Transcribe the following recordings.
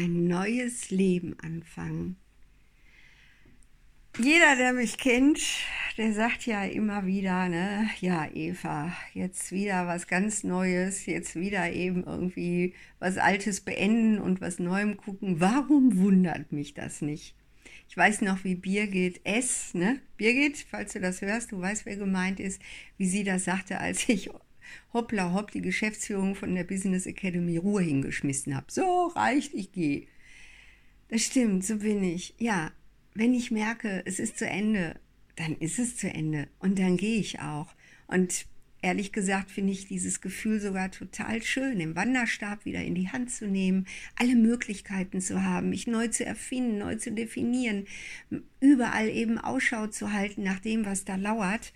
ein neues Leben anfangen. Jeder, der mich kennt, der sagt ja immer wieder, ne, ja, Eva, jetzt wieder was ganz Neues, jetzt wieder eben irgendwie was Altes beenden und was Neuem gucken. Warum wundert mich das nicht? Ich weiß noch, wie Birgit S., ne? Birgit, falls du das hörst, du weißt, wer gemeint ist, wie sie das sagte, als ich hoppla hopp die Geschäftsführung von der Business Academy Ruhe hingeschmissen habe. So reicht, ich gehe. Das stimmt, so bin ich. Ja, wenn ich merke, es ist zu Ende, dann ist es zu Ende und dann gehe ich auch. Und ehrlich gesagt finde ich dieses Gefühl sogar total schön, den Wanderstab wieder in die Hand zu nehmen, alle Möglichkeiten zu haben, mich neu zu erfinden, neu zu definieren, überall eben Ausschau zu halten nach dem, was da lauert.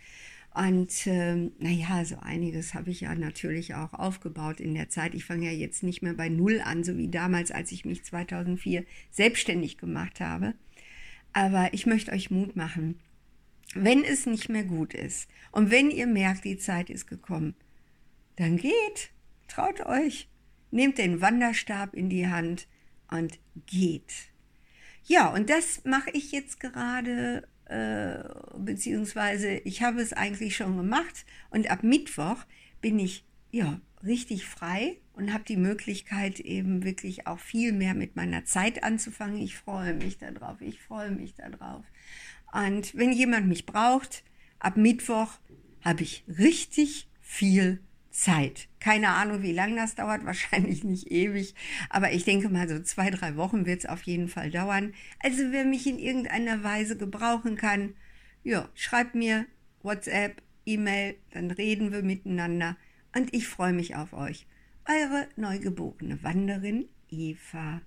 Und ähm, naja, so einiges habe ich ja natürlich auch aufgebaut in der Zeit. Ich fange ja jetzt nicht mehr bei Null an, so wie damals, als ich mich 2004 selbstständig gemacht habe. Aber ich möchte euch Mut machen, wenn es nicht mehr gut ist und wenn ihr merkt, die Zeit ist gekommen, dann geht, traut euch, nehmt den Wanderstab in die Hand und geht. Ja, und das mache ich jetzt gerade äh, beziehungsweise ich habe es eigentlich schon gemacht und ab Mittwoch bin ich ja richtig frei und habe die Möglichkeit eben wirklich auch viel mehr mit meiner Zeit anzufangen. Ich freue mich darauf, ich freue mich darauf. Und wenn jemand mich braucht, ab Mittwoch habe ich richtig viel Zeit. Keine Ahnung, wie lange das dauert, wahrscheinlich nicht ewig, aber ich denke mal, so zwei, drei Wochen wird es auf jeden Fall dauern. Also wer mich in irgendeiner Weise gebrauchen kann, ja, schreibt mir WhatsApp, E-Mail, dann reden wir miteinander und ich freue mich auf euch. Eure neugeborene Wanderin Eva